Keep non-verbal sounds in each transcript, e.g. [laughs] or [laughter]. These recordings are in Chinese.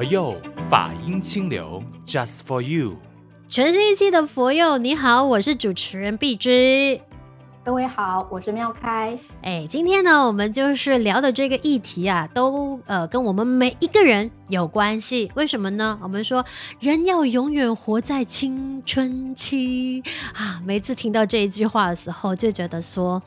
佛佑法音清流，Just for you。全新一期的佛佑，你好，我是主持人碧芝。各位好，我是妙开。哎，今天呢，我们就是聊的这个议题啊，都呃跟我们每一个人有关系。为什么呢？我们说人要永远活在青春期啊。每次听到这一句话的时候，就觉得说，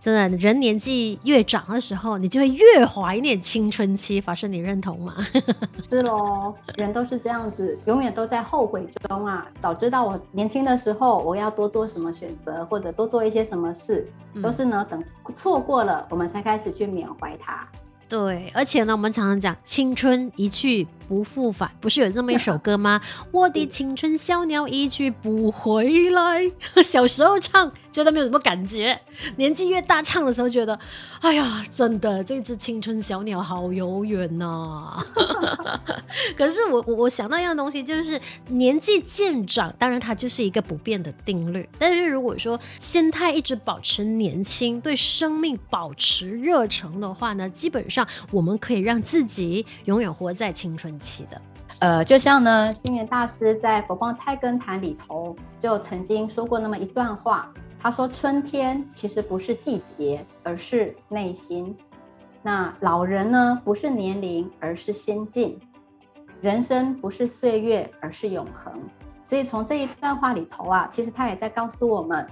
真的，人年纪越长的时候，你就会越怀念青春期。法师，你认同吗？[laughs] 是喽，人都是这样子，永远都在后悔中啊。早知道我年轻的时候，我要多做什么选择，或者多做一些什么。事，都是呢。等错错过了，我们才开始去缅怀它。对，而且呢，我们常常讲青春一去不复返，不是有这么一首 [laughs] 歌吗？我的青春小鸟一去不回来。[laughs] 小时候唱觉得没有什么感觉，年纪越大唱的时候觉得，哎呀，真的这只青春小鸟好遥远呐。[laughs] 可是我我我想到一样东西，就是年纪渐长，当然它就是一个不变的定律。但是如果说心态一直保持年轻，对生命保持热诚的话呢，基本上我们可以让自己永远活在青春。期的，呃，就像呢，星云大师在《佛光菜根谭》里头就曾经说过那么一段话，他说：“春天其实不是季节，而是内心。那老人呢，不是年龄，而是心境。人生不是岁月，而是永恒。所以从这一段话里头啊，其实他也在告诉我们，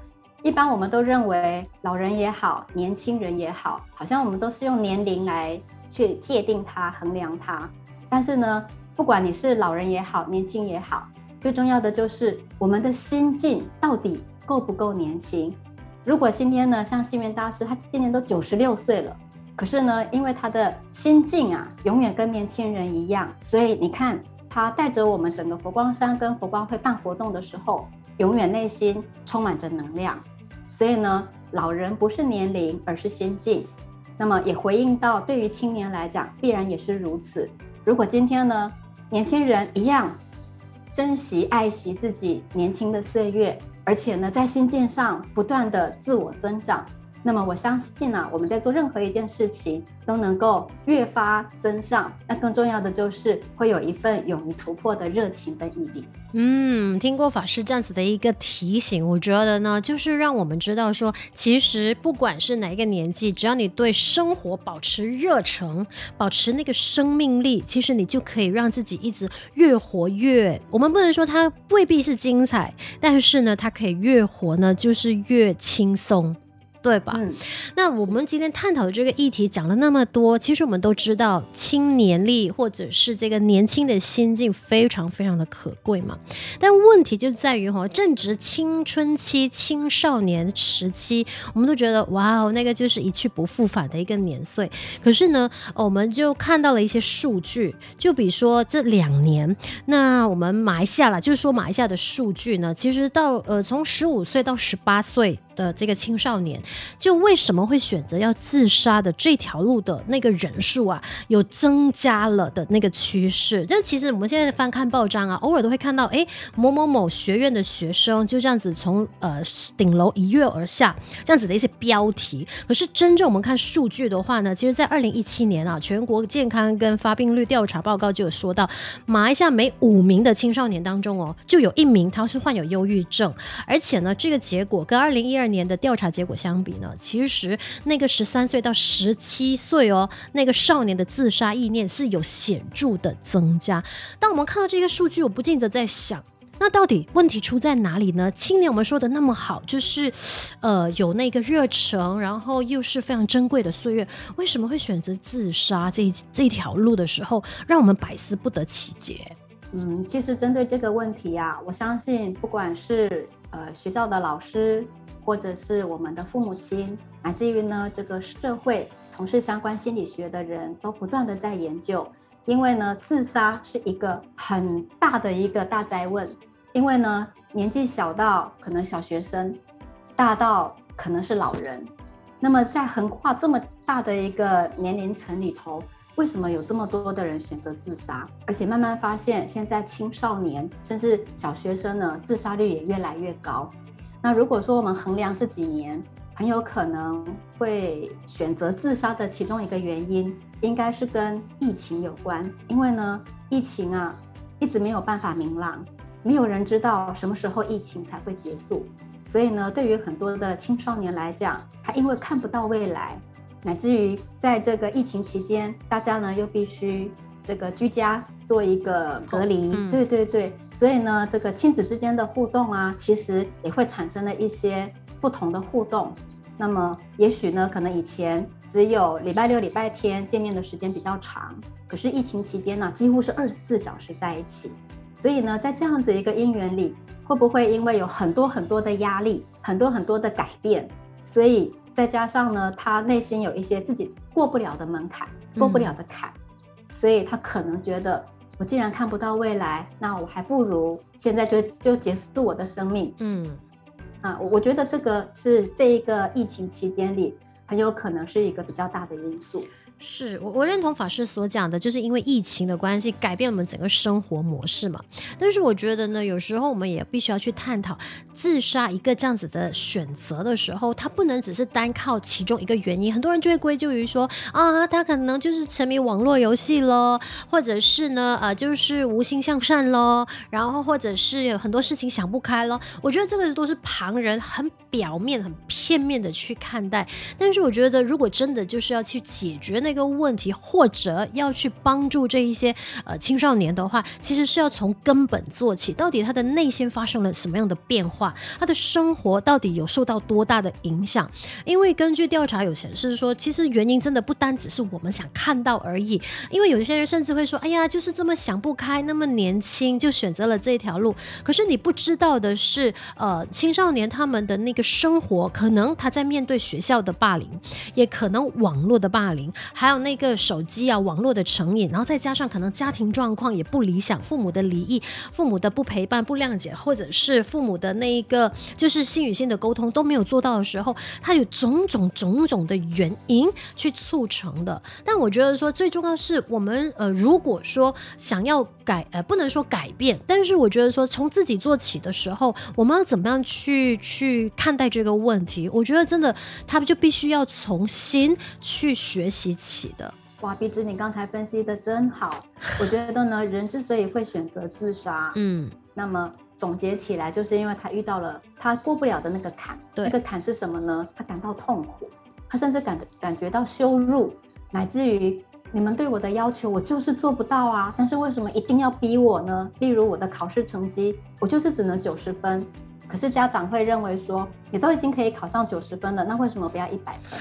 一般我们都认为老人也好，年轻人也好，好像我们都是用年龄来去界定它、衡量它。”但是呢，不管你是老人也好，年轻也好，最重要的就是我们的心境到底够不够年轻。如果今天呢，像星云大师，他今年都九十六岁了，可是呢，因为他的心境啊，永远跟年轻人一样，所以你看他带着我们整个佛光山跟佛光会办活动的时候，永远内心充满着能量。所以呢，老人不是年龄，而是心境。那么也回应到，对于青年来讲，必然也是如此。如果今天呢，年轻人一样珍惜爱惜自己年轻的岁月，而且呢，在心境上不断的自我增长。那么我相信呢、我们在做任何一件事情都能够越发增上。那更重要的就是会有一份勇于突破的热情跟毅力。嗯，听过法师这样子的一个提醒，我觉得呢，就是让我们知道说，其实不管是哪一个年纪，只要你对生活保持热忱，保持那个生命力，其实你就可以让自己一直越活越。我们不能说它未必是精彩，但是呢，它可以越活呢，就是越轻松。对吧？嗯，那我们今天探讨的这个议题讲了那么多，其实我们都知道青年力或者是这个年轻的心境非常非常的可贵嘛。但问题就在于哈，正值青春期、青少年时期，我们都觉得哇哦，那个就是一去不复返的一个年岁。可是呢，我们就看到了一些数据，就比如说这两年，那我们马来西亚啦，就是说马来西亚的数据呢，其实到呃从十五岁到十八岁。的这个青少年，就为什么会选择要自杀的这条路的那个人数啊，有增加了的那个趋势。但其实我们现在翻看报章啊，偶尔都会看到，哎，某某某学院的学生就这样子从呃顶楼一跃而下，这样子的一些标题。可是真正我们看数据的话呢，其实，在二零一七年啊，全国健康跟发病率调查报告就有说到，马来西亚每五名的青少年当中哦，就有一名他是患有忧郁症，而且呢，这个结果跟二零一二二年的调查结果相比呢，其实那个十三岁到十七岁哦，那个少年的自杀意念是有显著的增加。当我们看到这个数据，我不禁的在想，那到底问题出在哪里呢？青年我们说的那么好，就是呃有那个热忱，然后又是非常珍贵的岁月，为什么会选择自杀这这条路的时候，让我们百思不得其解？嗯，其实针对这个问题啊，我相信不管是呃学校的老师。或者是我们的父母亲，乃至于呢，这个社会从事相关心理学的人都不断的在研究，因为呢，自杀是一个很大的一个大灾问，因为呢，年纪小到可能小学生，大到可能是老人，那么在横跨这么大的一个年龄层里头，为什么有这么多的人选择自杀？而且慢慢发现，现在青少年甚至小学生呢，自杀率也越来越高。那如果说我们衡量这几年很有可能会选择自杀的其中一个原因，应该是跟疫情有关。因为呢，疫情啊一直没有办法明朗，没有人知道什么时候疫情才会结束。所以呢，对于很多的青少年来讲，他因为看不到未来，乃至于在这个疫情期间，大家呢又必须这个居家做一个隔离。嗯、对对对，所以呢，这个亲子之间的互动啊，其实也会产生了一些不同的互动。那么，也许呢，可能以前只有礼拜六、礼拜天见面的时间比较长，可是疫情期间呢，几乎是二十四小时在一起。所以呢，在这样子一个因缘里。会不会因为有很多很多的压力，很多很多的改变，所以再加上呢，他内心有一些自己过不了的门槛，过不了的坎，嗯、所以他可能觉得，我既然看不到未来，那我还不如现在就就结束我的生命。嗯，啊，我觉得这个是这一个疫情期间里很有可能是一个比较大的因素。是我我认同法师所讲的，就是因为疫情的关系，改变我们整个生活模式嘛。但是我觉得呢，有时候我们也必须要去探讨，自杀一个这样子的选择的时候，它不能只是单靠其中一个原因。很多人就会归咎于说啊，他可能就是沉迷网络游戏咯，或者是呢，呃，就是无心向善咯，然后或者是有很多事情想不开咯。我觉得这个都是旁人很表面、很片面的去看待。但是我觉得，如果真的就是要去解决那个问题，或者要去帮助这一些呃青少年的话，其实是要从根本做起。到底他的内心发生了什么样的变化？他的生活到底有受到多大的影响？因为根据调查有显示说，其实原因真的不单只是我们想看到而已。因为有些人甚至会说：“哎呀，就是这么想不开，那么年轻就选择了这条路。”可是你不知道的是，呃，青少年他们的那个生活，可能他在面对学校的霸凌，也可能网络的霸凌。还有那个手机啊，网络的成瘾，然后再加上可能家庭状况也不理想，父母的离异，父母的不陪伴、不谅解，或者是父母的那一个就是心与心的沟通都没有做到的时候，他有种种种种的原因去促成的。但我觉得说最重要是，我们呃，如果说想要改，呃，不能说改变，但是我觉得说从自己做起的时候，我们要怎么样去去看待这个问题？我觉得真的，他们就必须要重新去学习起。的哇，鼻子，你刚才分析的真好。我觉得呢，人之所以会选择自杀，[laughs] 嗯，那么总结起来，就是因为他遇到了他过不了的那个坎。对，那个坎是什么呢？他感到痛苦，他甚至感感觉到羞辱，乃至于你们对我的要求，我就是做不到啊。但是为什么一定要逼我呢？例如我的考试成绩，我就是只能九十分，可是家长会认为说，你都已经可以考上九十分了，那为什么不要一百分？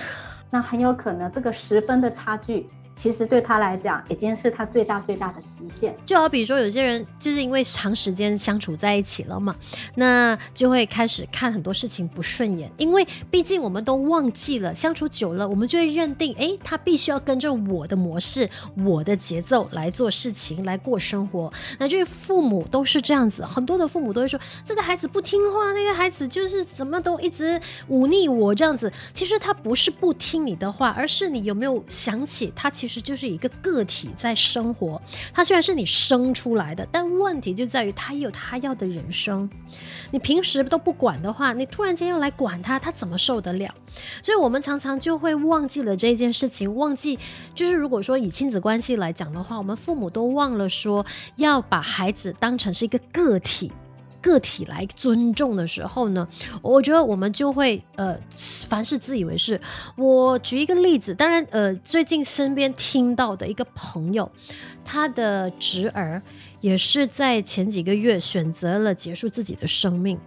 那很有可能这个十分的差距。其实对他来讲，已经是他最大最大的极限。就好比说，有些人就是因为长时间相处在一起了嘛，那就会开始看很多事情不顺眼。因为毕竟我们都忘记了，相处久了，我们就会认定，哎，他必须要跟着我的模式、我的节奏来做事情、来过生活。那这些父母都是这样子，很多的父母都会说，这个孩子不听话，那个孩子就是怎么都一直忤逆我这样子。其实他不是不听你的话，而是你有没有想起他？其实就是一个个体在生活，他虽然是你生出来的，但问题就在于他有他要的人生。你平时都不管的话，你突然间要来管他，他怎么受得了？所以我们常常就会忘记了这件事情，忘记就是如果说以亲子关系来讲的话，我们父母都忘了说要把孩子当成是一个个体。个体来尊重的时候呢，我觉得我们就会呃，凡事自以为是。我举一个例子，当然呃，最近身边听到的一个朋友，他的侄儿也是在前几个月选择了结束自己的生命，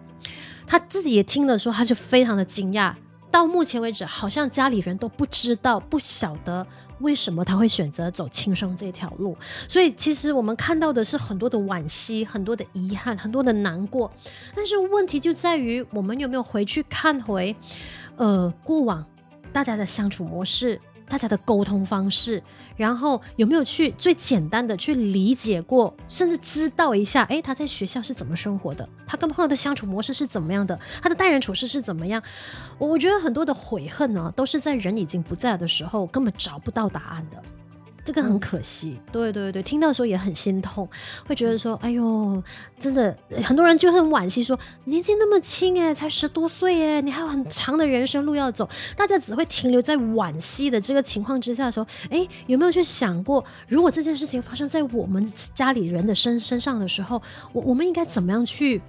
他自己也听了说，他就非常的惊讶。到目前为止，好像家里人都不知道、不晓得。为什么他会选择走轻生这条路？所以其实我们看到的是很多的惋惜、很多的遗憾、很多的难过。但是问题就在于，我们有没有回去看回，呃，过往大家的相处模式？大家的沟通方式，然后有没有去最简单的去理解过，甚至知道一下，诶，他在学校是怎么生活的？他跟朋友的相处模式是怎么样的？他的待人处事是怎么样？我觉得很多的悔恨呢，都是在人已经不在的时候根本找不到答案的。这个很可惜。嗯、对对对，听到的时候也很心痛，会觉得说，哎呦，真的很多人就很惋惜说，年纪那么轻哎，才十多岁哎，你还有很长的人生路要走，大家只会停留在惋惜的这个情况之下的时候，哎，有没有去想过，如果这件事情发生在我们家里人的身身上的时候，我我们应该怎么样去？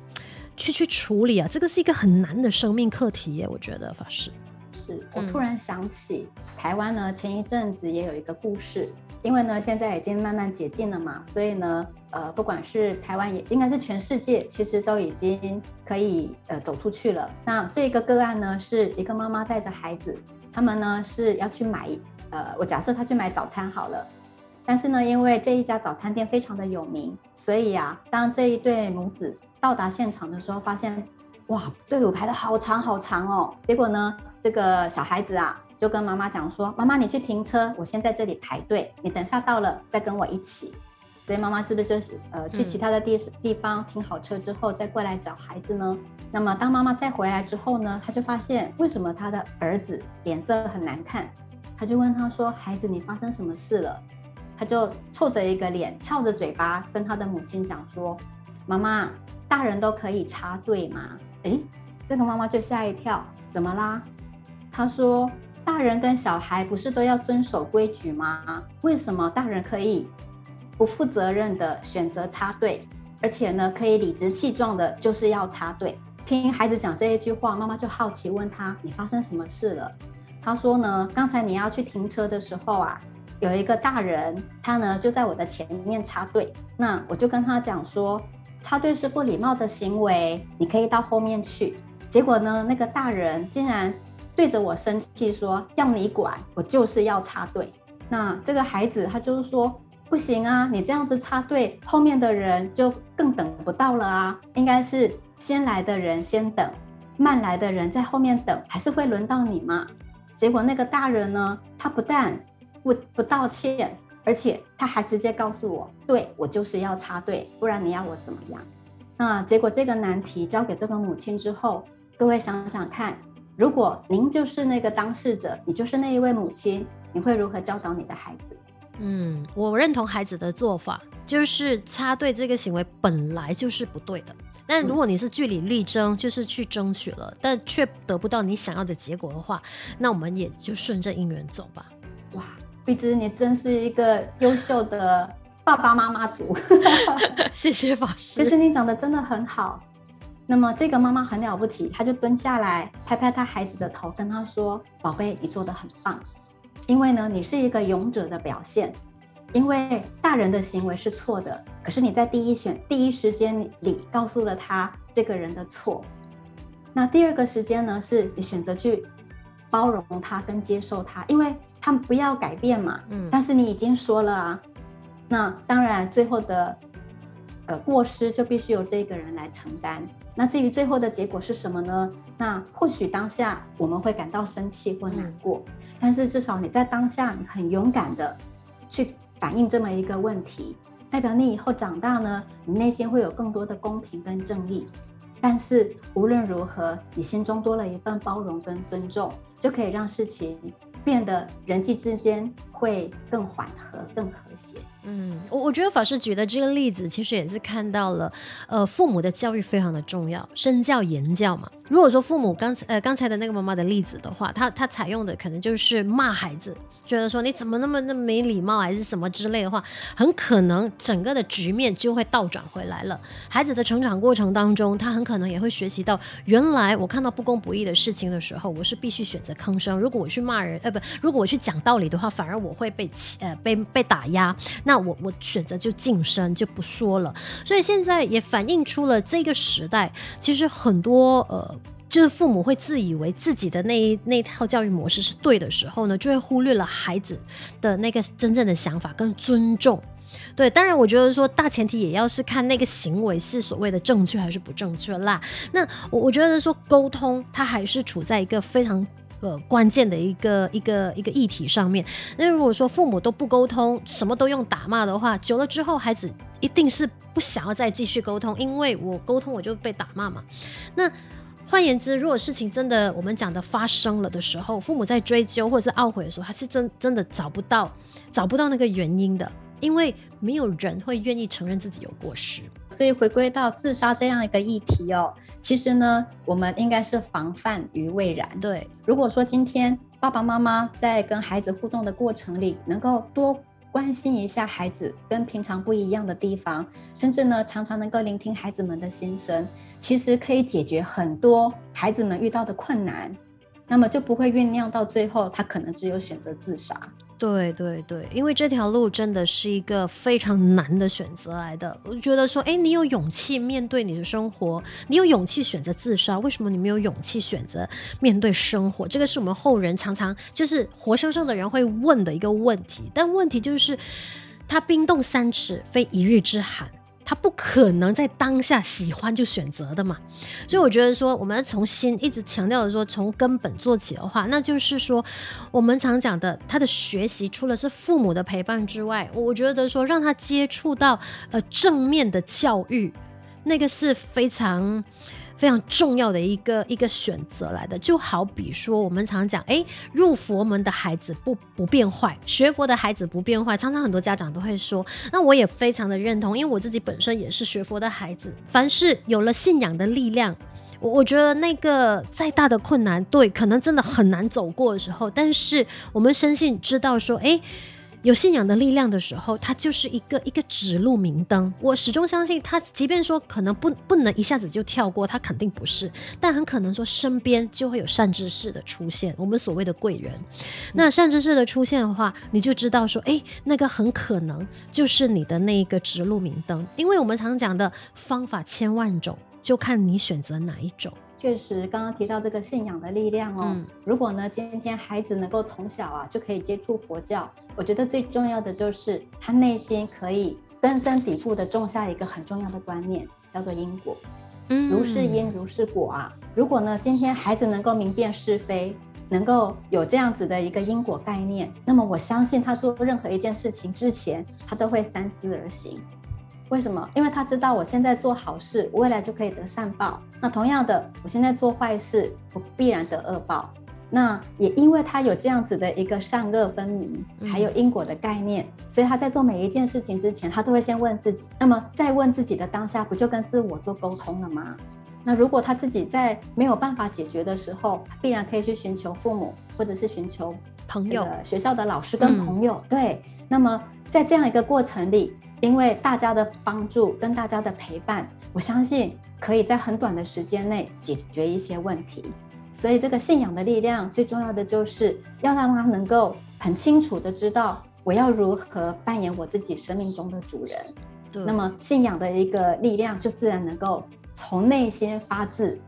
去去处理啊，这个是一个很难的生命课题耶。我觉得法师，是我突然想起、嗯、台湾呢，前一阵子也有一个故事，因为呢现在已经慢慢解禁了嘛，所以呢，呃，不管是台湾也应该是全世界，其实都已经可以呃走出去了。那这个个案呢，是一个妈妈带着孩子，他们呢是要去买，呃，我假设他去买早餐好了，但是呢，因为这一家早餐店非常的有名，所以啊，当这一对母子。到达现场的时候，发现哇，队伍排得好长好长哦。结果呢，这个小孩子啊，就跟妈妈讲说：“妈妈，你去停车，我先在这里排队，你等下到了再跟我一起。”所以妈妈是不是就是呃去其他的地地方停好车之后再过来找孩子呢？那么当妈妈再回来之后呢，她就发现为什么她的儿子脸色很难看，她就问他说：“孩子，你发生什么事了？”他就臭着一个脸，翘着嘴巴跟他的母亲讲说：“妈妈。”大人都可以插队吗？诶，这个妈妈就吓一跳，怎么啦？他说：“大人跟小孩不是都要遵守规矩吗？为什么大人可以不负责任的选择插队，而且呢，可以理直气壮的就是要插队？”听孩子讲这一句话，妈妈就好奇问他：“你发生什么事了？”他说呢：“刚才你要去停车的时候啊，有一个大人，他呢就在我的前面插队，那我就跟他讲说。”插队是不礼貌的行为，你可以到后面去。结果呢，那个大人竟然对着我生气说：“要你管，我就是要插队。”那这个孩子他就是说：“不行啊，你这样子插队，后面的人就更等不到了啊！应该是先来的人先等，慢来的人在后面等，还是会轮到你嘛？”结果那个大人呢，他不但不不道歉。而且他还直接告诉我，对，我就是要插队，不然你要我怎么样？那结果这个难题交给这个母亲之后，各位想想看，如果您就是那个当事者，你就是那一位母亲，你会如何教导你的孩子？嗯，我认同孩子的做法，就是插队这个行为本来就是不对的。但如果你是据理力争，就是去争取了，但却得不到你想要的结果的话，那我们也就顺着因缘走吧。哇！碧芝，你真是一个优秀的爸爸妈妈族，[laughs] 谢谢法师。其实你讲的真的很好。那么这个妈妈很了不起，她就蹲下来拍拍她孩子的头，跟他说：“宝贝，你做的很棒。因为呢，你是一个勇者的表现。因为大人的行为是错的，可是你在第一选第一时间里告诉了他这个人的错。那第二个时间呢，是你选择去。”包容他跟接受他，因为他们不要改变嘛。嗯，但是你已经说了啊，那当然最后的呃过失就必须由这个人来承担。那至于最后的结果是什么呢？那或许当下我们会感到生气或难过，嗯，但是至少你在当下很勇敢的去反映这么一个问题，代表你以后长大呢，你内心会有更多的公平跟正义。但是无论如何，你心中多了一份包容跟尊重，就可以让事情变得人际之间会更缓和、更和谐。嗯，我我觉得法师举的这个例子，其实也是看到了，呃，父母的教育非常的重要，身教言教嘛。如果说父母刚才呃刚才的那个妈妈的例子的话，他他采用的可能就是骂孩子，觉得说你怎么那么那么没礼貌，还是什么之类的话，很可能整个的局面就会倒转回来了。孩子的成长过程当中，他很可能也会学习到，原来我看到不公不义的事情的时候，我是必须选择吭声。如果我去骂人，呃不，如果我去讲道理的话，反而我我会被呃被被打压。那我我选择就晋升，就不说了。所以现在也反映出了这个时代，其实很多呃。就是父母会自以为自己的那一那套教育模式是对的时候呢，就会忽略了孩子的那个真正的想法跟尊重。对，当然我觉得说大前提也要是看那个行为是所谓的正确还是不正确啦。那我我觉得说沟通，它还是处在一个非常呃关键的一个一个一个议题上面。那如果说父母都不沟通，什么都用打骂的话，久了之后孩子一定是不想要再继续沟通，因为我沟通我就被打骂嘛。那换言之，如果事情真的我们讲的发生了的时候，父母在追究或者是懊悔的时候，他是真真的找不到找不到那个原因的，因为没有人会愿意承认自己有过失。所以回归到自杀这样一个议题哦，其实呢，我们应该是防范于未然。对，如果说今天爸爸妈妈在跟孩子互动的过程里，能够多。关心一下孩子跟平常不一样的地方，甚至呢，常常能够聆听孩子们的心声，其实可以解决很多孩子们遇到的困难，那么就不会酝酿到最后，他可能只有选择自杀。对对对，因为这条路真的是一个非常难的选择来的。我觉得说，哎，你有勇气面对你的生活，你有勇气选择自杀，为什么你没有勇气选择面对生活？这个是我们后人常常就是活生生的人会问的一个问题。但问题就是，他冰冻三尺，非一日之寒。他不可能在当下喜欢就选择的嘛，所以我觉得说，我们从心一直强调的说，从根本做起的话，那就是说，我们常讲的，他的学习除了是父母的陪伴之外，我觉得说，让他接触到呃正面的教育，那个是非常。非常重要的一个一个选择来的，就好比说我们常讲，哎，入佛门的孩子不不变坏，学佛的孩子不变坏。常常很多家长都会说，那我也非常的认同，因为我自己本身也是学佛的孩子。凡是有了信仰的力量，我我觉得那个再大的困难，对，可能真的很难走过的时候，但是我们深信知道说，哎。有信仰的力量的时候，它就是一个一个指路明灯。我始终相信，他即便说可能不不能一下子就跳过，他肯定不是，但很可能说身边就会有善知识的出现，我们所谓的贵人。那善知识的出现的话，你就知道说，哎，那个很可能就是你的那一个指路明灯。因为我们常讲的方法千万种，就看你选择哪一种。确实，刚刚提到这个信仰的力量哦。嗯、如果呢，今天孩子能够从小啊就可以接触佛教，我觉得最重要的就是他内心可以根深蒂固的种下一个很重要的观念，叫做因果。嗯，如是因，如是果啊。如果呢，今天孩子能够明辨是非，能够有这样子的一个因果概念，那么我相信他做任何一件事情之前，他都会三思而行。为什么？因为他知道我现在做好事，我未来就可以得善报。那同样的，我现在做坏事，我必然得恶报。那也因为他有这样子的一个善恶分明，还有因果的概念，嗯、所以他在做每一件事情之前，他都会先问自己。那么在问自己的当下，不就跟自我做沟通了吗？那如果他自己在没有办法解决的时候，必然可以去寻求父母，或者是寻求朋友、学校的老师跟朋友。嗯、对，那么在这样一个过程里。因为大家的帮助跟大家的陪伴，我相信可以在很短的时间内解决一些问题。所以，这个信仰的力量最重要的就是要让他能够很清楚的知道我要如何扮演我自己生命中的主人。对那么，信仰的一个力量就自然能够从内心发自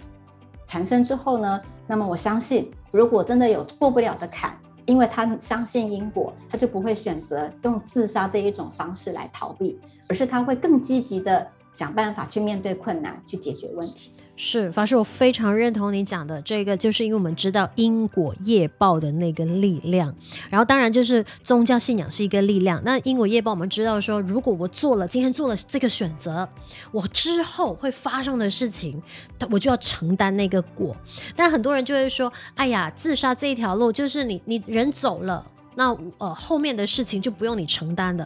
产生之后呢，那么我相信，如果真的有过不了的坎。因为他相信因果，他就不会选择用自杀这一种方式来逃避，而是他会更积极的想办法去面对困难，去解决问题。是法师，我非常认同你讲的这个，就是因为我们知道因果业报的那个力量，然后当然就是宗教信仰是一个力量。那因果业报，我们知道说，如果我做了今天做了这个选择，我之后会发生的事情，我就要承担那个果。但很多人就会说，哎呀，自杀这一条路就是你你人走了，那呃后面的事情就不用你承担的。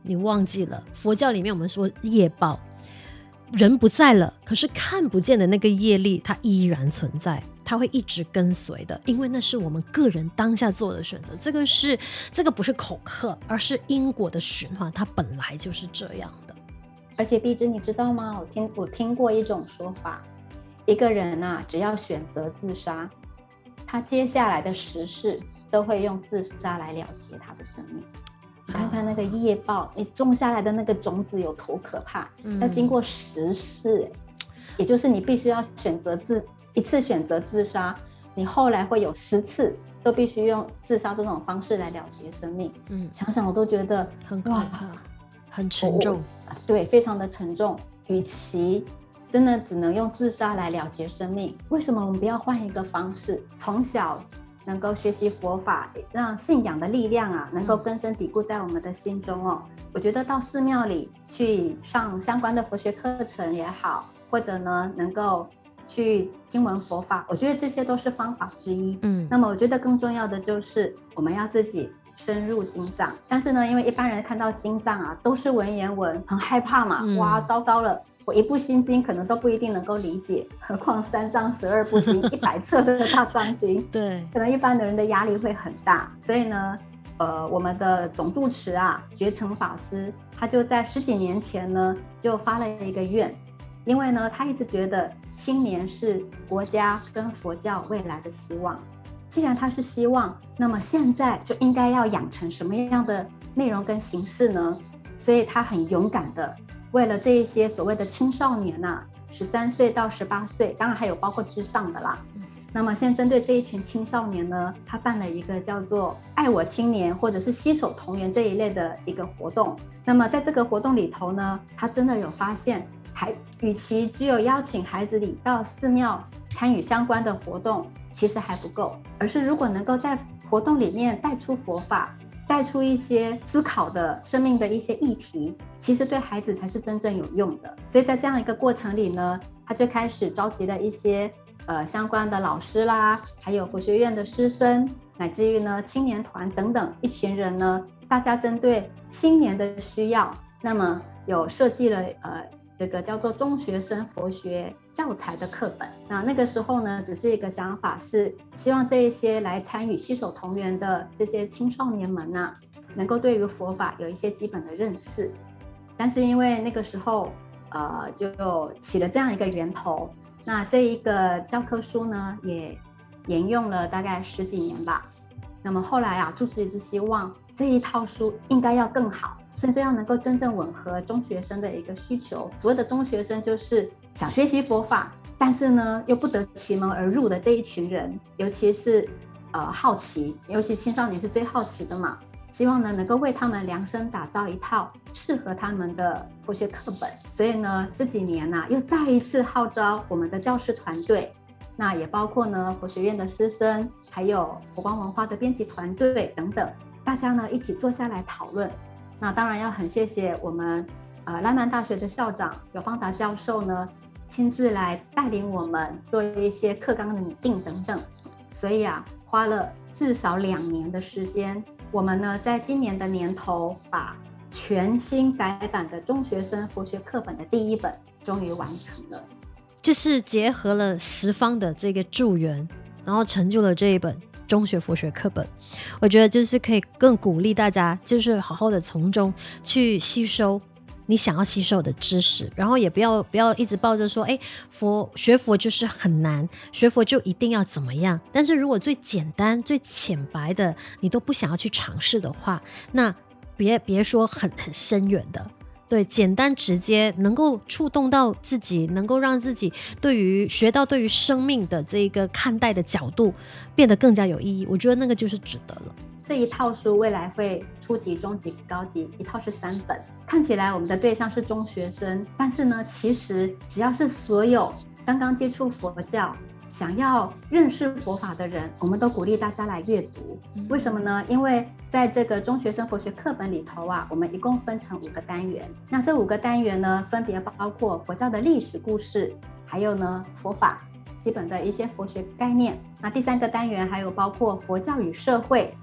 你忘记了佛教里面我们说业报。人不在了，可是看不见的那个业力，它依然存在，它会一直跟随的，因为那是我们个人当下做的选择。这个是这个不是恐吓，而是因果的循环，它本来就是这样的。而且碧芝，你知道吗？我听我听过一种说法，一个人啊，只要选择自杀，他接下来的十世都会用自杀来了结他的生命。看看那个叶报，你种下来的那个种子有多可怕？嗯、要经过十世，也就是你必须要选择自一次选择自杀，你后来会有十次都必须用自杀这种方式来了结生命。嗯，想想我都觉得很可怕，很沉重。对，非常的沉重。与其真的只能用自杀来了结生命，为什么我们不要换一个方式？从小。能够学习佛法，让信仰的力量啊，能够根深蒂固在我们的心中哦。我觉得到寺庙里去上相关的佛学课程也好，或者呢，能够去听闻佛法，我觉得这些都是方法之一。嗯，那么我觉得更重要的就是我们要自己深入经藏。但是呢，因为一般人看到经藏啊，都是文言文，很害怕嘛。嗯、哇，糟糕了，我一部心经可能都不一定能够理解，何况三藏十二部经，一百册的大藏经，[laughs] 对，可能一般的人的压力会很大。所以呢，呃，我们的总住持啊，觉成法师，他就在十几年前呢，就发了一个愿。因为呢，他一直觉得青年是国家跟佛教未来的希望。既然他是希望，那么现在就应该要养成什么样的内容跟形式呢？所以他很勇敢的，为了这一些所谓的青少年呐、啊，十三岁到十八岁，当然还有包括之上的啦。那么现在针对这一群青少年呢，他办了一个叫做“爱我青年”或者是“携手同源”这一类的一个活动。那么在这个活动里头呢，他真的有发现。还，与其只有邀请孩子里到寺庙参与相关的活动，其实还不够。而是如果能够在活动里面带出佛法，带出一些思考的生命的一些议题，其实对孩子才是真正有用的。所以在这样一个过程里呢，他就开始召集了一些呃相关的老师啦，还有佛学院的师生，乃至于呢青年团等等一群人呢，大家针对青年的需要，那么有设计了呃。这个叫做中学生佛学教材的课本。那那个时候呢，只是一个想法，是希望这一些来参与携手同源的这些青少年们呢，能够对于佛法有一些基本的认识。但是因为那个时候，呃，就起了这样一个源头，那这一个教科书呢，也沿用了大概十几年吧。那么后来啊，住持一直希望这一套书应该要更好。甚至要能够真正吻合中学生的一个需求。所谓的中学生，就是想学习佛法，但是呢又不得其门而入的这一群人，尤其是呃好奇，尤其青少年是最好奇的嘛。希望呢能够为他们量身打造一套适合他们的佛学课本。所以呢这几年呢、又再一次号召我们的教师团队，那也包括呢佛学院的师生，还有佛光文化的编辑团队等等，大家呢一起坐下来讨论。那当然要很谢谢我们，呃，兰南大学的校长有邦达教授呢，亲自来带领我们做一些课纲的拟定等等。所以啊，花了至少两年的时间，我们呢在今年的年头把全新改版的中学生佛学课本的第一本终于完成了，就是结合了十方的这个助缘，然后成就了这一本。中学佛学课本，我觉得就是可以更鼓励大家，就是好好的从中去吸收你想要吸收的知识，然后也不要不要一直抱着说，哎，佛学佛就是很难，学佛就一定要怎么样。但是如果最简单、最浅白的你都不想要去尝试的话，那别别说很很深远的。对，简单直接，能够触动到自己，能够让自己对于学到对于生命的这一个看待的角度变得更加有意义。我觉得那个就是值得了。这一套书未来会初级、中级、高级，一套是三本。看起来我们的对象是中学生，但是呢，其实只要是所有刚刚接触佛教。想要认识佛法的人，我们都鼓励大家来阅读。为什么呢？因为在这个中学生佛学课本里头啊，我们一共分成五个单元。那这五个单元呢，分别包括佛教的历史故事，还有呢佛法基本的一些佛学概念。那第三个单元还有包括佛教与社会。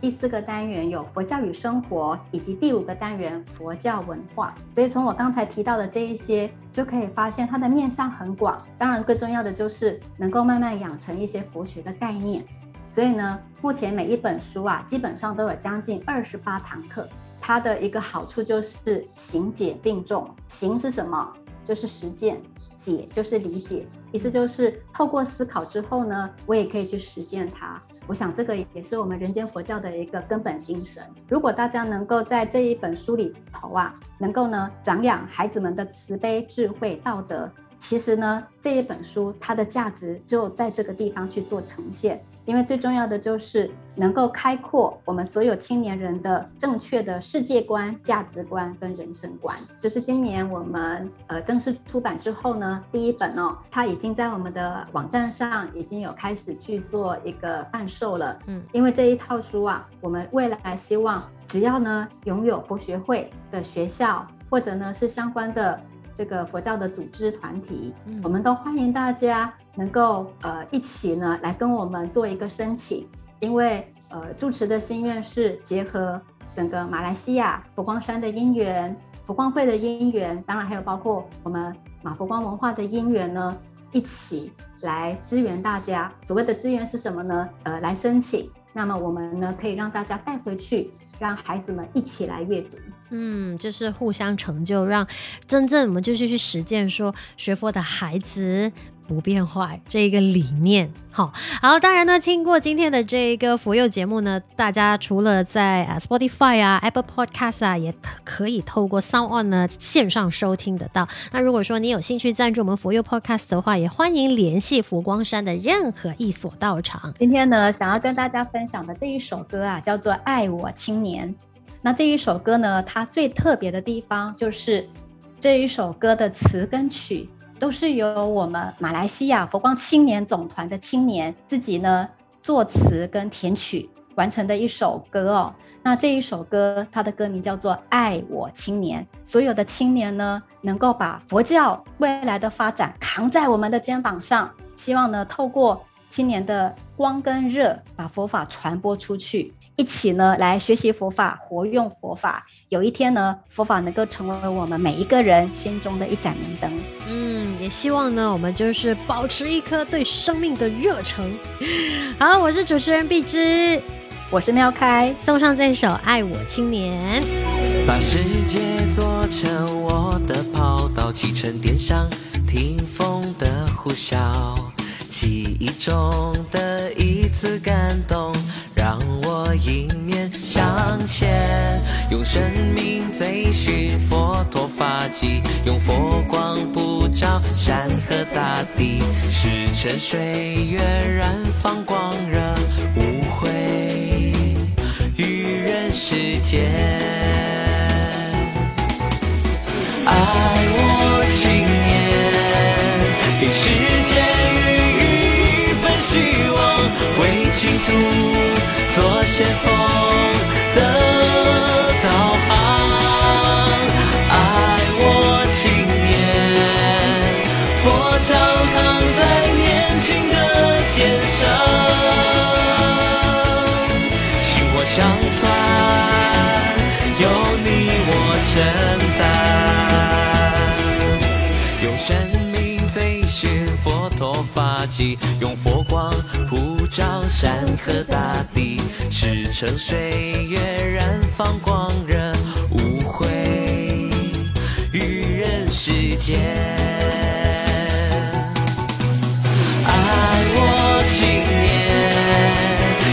第四个单元有佛教与生活，以及第五个单元佛教文化。所以从我刚才提到的这一些，就可以发现它的面向很广。当然，最重要的就是能够慢慢养成一些佛学的概念。所以呢，目前每一本书啊，基本上都有将近二十八堂课。它的一个好处就是行解并重。行是什么？就是实践，解就是理解，意思就是透过思考之后呢，我也可以去实践它。我想这个也是我们人间佛教的一个根本精神。如果大家能够在这一本书里头啊，能够呢长养孩子们的慈悲、智慧、道德，其实呢这一本书它的价值就在这个地方去做呈现。因为最重要的就是能够开阔我们所有青年人的正确的世界观、价值观跟人生观。就是今年我们呃正式出版之后呢，第一本哦，它已经在我们的网站上已经有开始去做一个贩售了。嗯，因为这一套书啊，我们未来希望只要呢拥有博学会的学校或者呢是相关的。这个佛教的组织团体，嗯、我们都欢迎大家能够呃一起呢来跟我们做一个申请，因为呃住持的心愿是结合整个马来西亚佛光山的因缘、佛光会的因缘，当然还有包括我们马佛光文化的因缘呢，一起来支援大家。所谓的支援是什么呢？呃，来申请，那么我们呢可以让大家带回去，让孩子们一起来阅读。嗯，就是互相成就，让真正我们就是去实践说学佛的孩子不变坏这一个理念。好，好，当然呢，听过今天的这一个佛佑节目呢，大家除了在啊 Spotify 啊 Apple Podcast 啊，也可以透过 Sound On 呢线上收听得到。那如果说你有兴趣赞助我们佛佑 Podcast 的话，也欢迎联系佛光山的任何一所道场。今天呢，想要跟大家分享的这一首歌啊，叫做《爱我青年》。那这一首歌呢，它最特别的地方就是这一首歌的词跟曲都是由我们马来西亚佛光青年总团的青年自己呢作词跟填曲完成的一首歌哦。那这一首歌它的歌名叫做《爱我青年》，所有的青年呢能够把佛教未来的发展扛在我们的肩膀上，希望呢透过青年的光跟热，把佛法传播出去。一起呢来学习佛法，活用佛法。有一天呢，佛法能够成为我们每一个人心中的一盏明灯。嗯，也希望呢，我们就是保持一颗对生命的热诚。[laughs] 好，我是主持人碧芝，我是喵开，送上这首《爱我青年》。把世界做成我的跑道，启程点上，听风的呼啸，记忆中的一次感动。让我迎面向前，用生命追寻佛陀法迹，用佛光普照山河大地，赤诚岁月燃放光热，无悔于人世间。爱我青净土。做先锋用佛光普照山河大地。赤诚岁月燃放光热，无悔于人世间。爱我青年，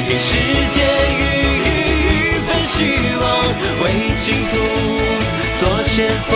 给世界予以一份希望，为净土做先锋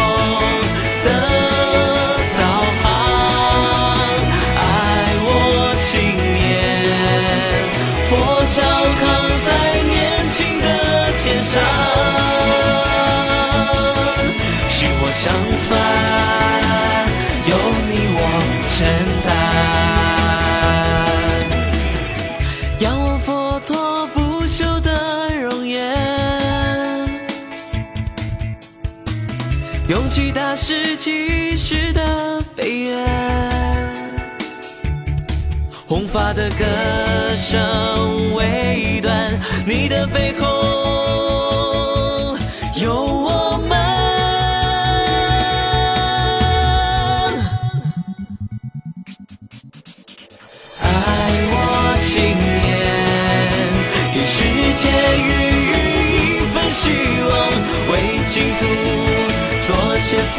弘法的歌声未断，你的背后有我们。爱我青年，给世界予以一份希望，为净土。做先锋